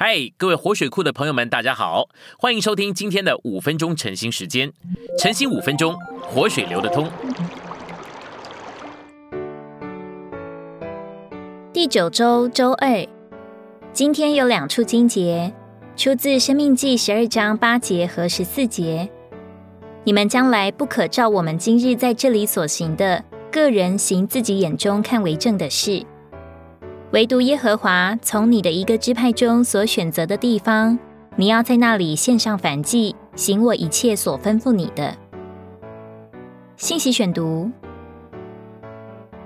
嗨，各位活水库的朋友们，大家好，欢迎收听今天的五分钟晨兴时间。晨兴五分钟，活水流得通。第九周周二，今天有两处经节，出自《生命记》十二章八节和十四节。你们将来不可照我们今日在这里所行的，个人行自己眼中看为正的事。唯独耶和华从你的一个支派中所选择的地方，你要在那里献上燔祭，行我一切所吩咐你的。信息选读：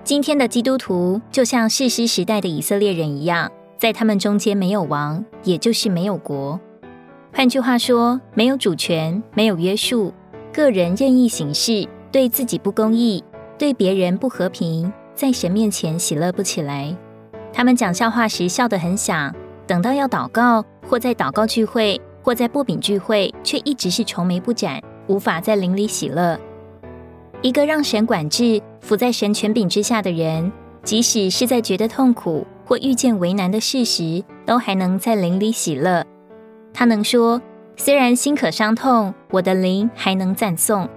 今天的基督徒就像士师时代的以色列人一样，在他们中间没有王，也就是没有国。换句话说，没有主权，没有约束，个人任意行事，对自己不公义，对别人不和平，在神面前喜乐不起来。他们讲笑话时笑得很响，等到要祷告，或在祷告聚会，或在薄饼聚会，却一直是愁眉不展，无法在灵里喜乐。一个让神管制、伏在神权柄之下的人，即使是在觉得痛苦或遇见为难的事时，都还能在灵里喜乐。他能说：“虽然心可伤痛，我的灵还能赞颂，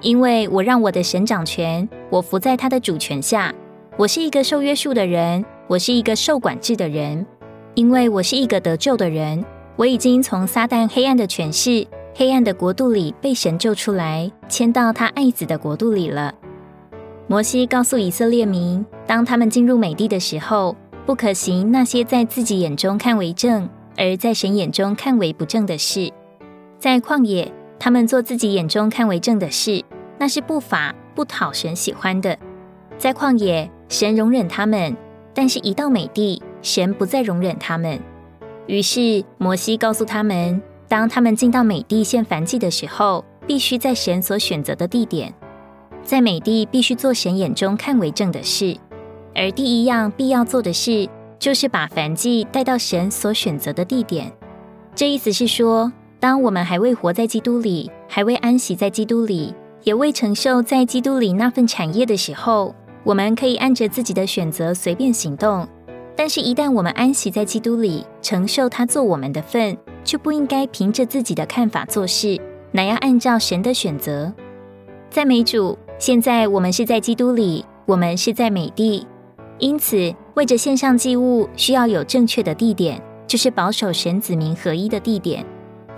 因为我让我的神掌权，我伏在他的主权下。我是一个受约束的人。”我是一个受管制的人，因为我是一个得救的人。我已经从撒旦黑暗的权势、黑暗的国度里被神救出来，迁到他爱子的国度里了。摩西告诉以色列民，当他们进入美地的时候，不可行那些在自己眼中看为正，而在神眼中看为不正的事。在旷野，他们做自己眼中看为正的事，那是不法、不讨神喜欢的。在旷野，神容忍他们。但是，一到美地，神不再容忍他们。于是，摩西告诉他们，当他们进到美地献燔祭的时候，必须在神所选择的地点，在美地必须做神眼中看为正的事。而第一样必要做的事，就是把燔祭带到神所选择的地点。这意思是说，当我们还未活在基督里，还未安息在基督里，也未承受在基督里那份产业的时候。我们可以按着自己的选择随便行动，但是，一旦我们安息在基督里，承受他做我们的份，就不应该凭着自己的看法做事，乃要按照神的选择。在美主，现在我们是在基督里，我们是在美地，因此，为着献上祭物，需要有正确的地点，就是保守神子民合一的地点。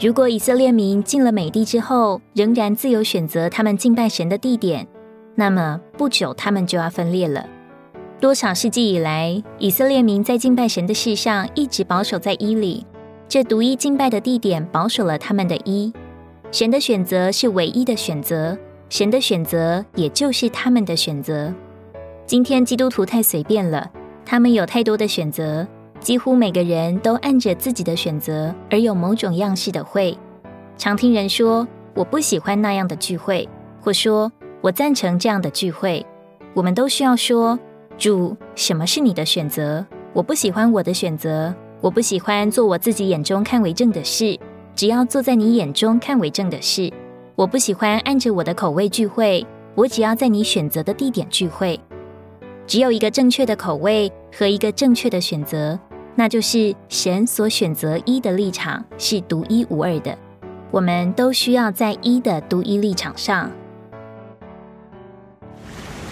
如果以色列民进了美地之后，仍然自由选择他们敬拜神的地点。那么不久，他们就要分裂了。多少世纪以来，以色列民在敬拜神的事上一直保守在伊里，这独一敬拜的地点保守了他们的一。神的选择是唯一的选择，神的选择也就是他们的选择。今天基督徒太随便了，他们有太多的选择，几乎每个人都按着自己的选择而有某种样式的会。常听人说：“我不喜欢那样的聚会。”或说。我赞成这样的聚会。我们都需要说：“主，什么是你的选择？我不喜欢我的选择，我不喜欢做我自己眼中看为正的事。只要做在你眼中看为正的事。我不喜欢按着我的口味聚会，我只要在你选择的地点聚会。只有一个正确的口味和一个正确的选择，那就是神所选择一的立场是独一无二的。我们都需要在一的独一立场上。”